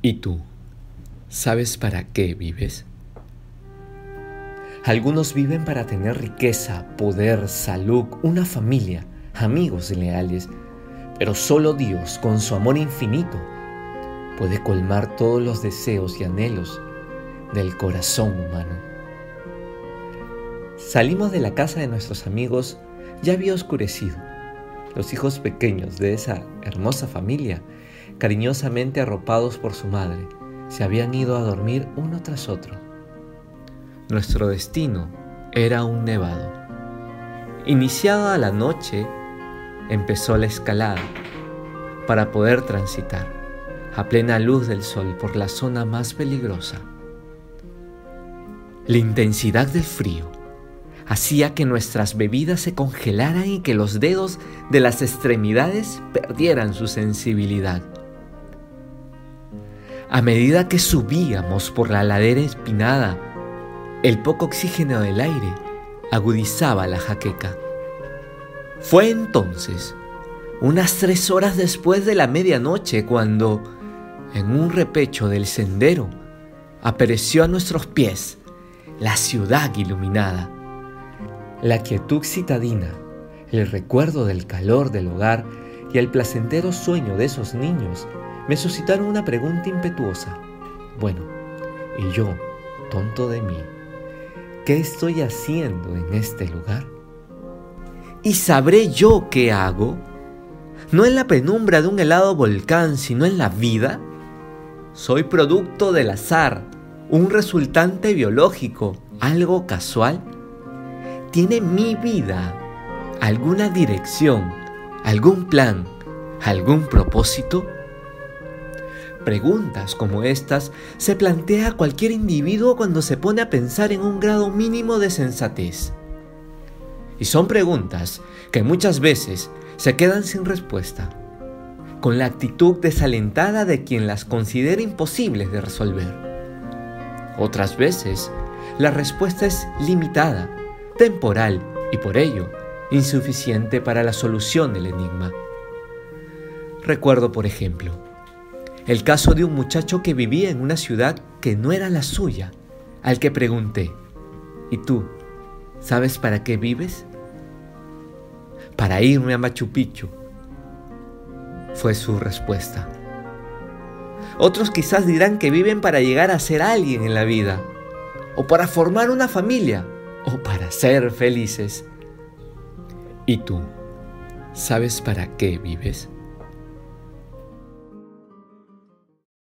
¿Y tú? ¿Sabes para qué vives? Algunos viven para tener riqueza, poder, salud, una familia, amigos leales, pero solo Dios, con su amor infinito, puede colmar todos los deseos y anhelos del corazón humano. Salimos de la casa de nuestros amigos, ya había oscurecido. Los hijos pequeños de esa hermosa familia, cariñosamente arropados por su madre, se habían ido a dormir uno tras otro. Nuestro destino era un nevado. Iniciada la noche, empezó la escalada para poder transitar a plena luz del sol por la zona más peligrosa. La intensidad del frío hacía que nuestras bebidas se congelaran y que los dedos de las extremidades perdieran su sensibilidad. A medida que subíamos por la ladera espinada, el poco oxígeno del aire agudizaba la jaqueca. Fue entonces, unas tres horas después de la medianoche, cuando, en un repecho del sendero, apareció a nuestros pies la ciudad iluminada. La quietud citadina, el recuerdo del calor del hogar y el placentero sueño de esos niños me suscitaron una pregunta impetuosa. Bueno, ¿y yo, tonto de mí, qué estoy haciendo en este lugar? ¿Y sabré yo qué hago? No en la penumbra de un helado volcán, sino en la vida. Soy producto del azar, un resultante biológico, algo casual. ¿Tiene mi vida alguna dirección, algún plan, algún propósito? Preguntas como estas se plantea cualquier individuo cuando se pone a pensar en un grado mínimo de sensatez. Y son preguntas que muchas veces se quedan sin respuesta, con la actitud desalentada de quien las considera imposibles de resolver. Otras veces, la respuesta es limitada, temporal y por ello insuficiente para la solución del enigma. Recuerdo, por ejemplo, el caso de un muchacho que vivía en una ciudad que no era la suya, al que pregunté, ¿y tú sabes para qué vives? Para irme a Machu Picchu, fue su respuesta. Otros quizás dirán que viven para llegar a ser alguien en la vida, o para formar una familia, o para ser felices. ¿Y tú sabes para qué vives?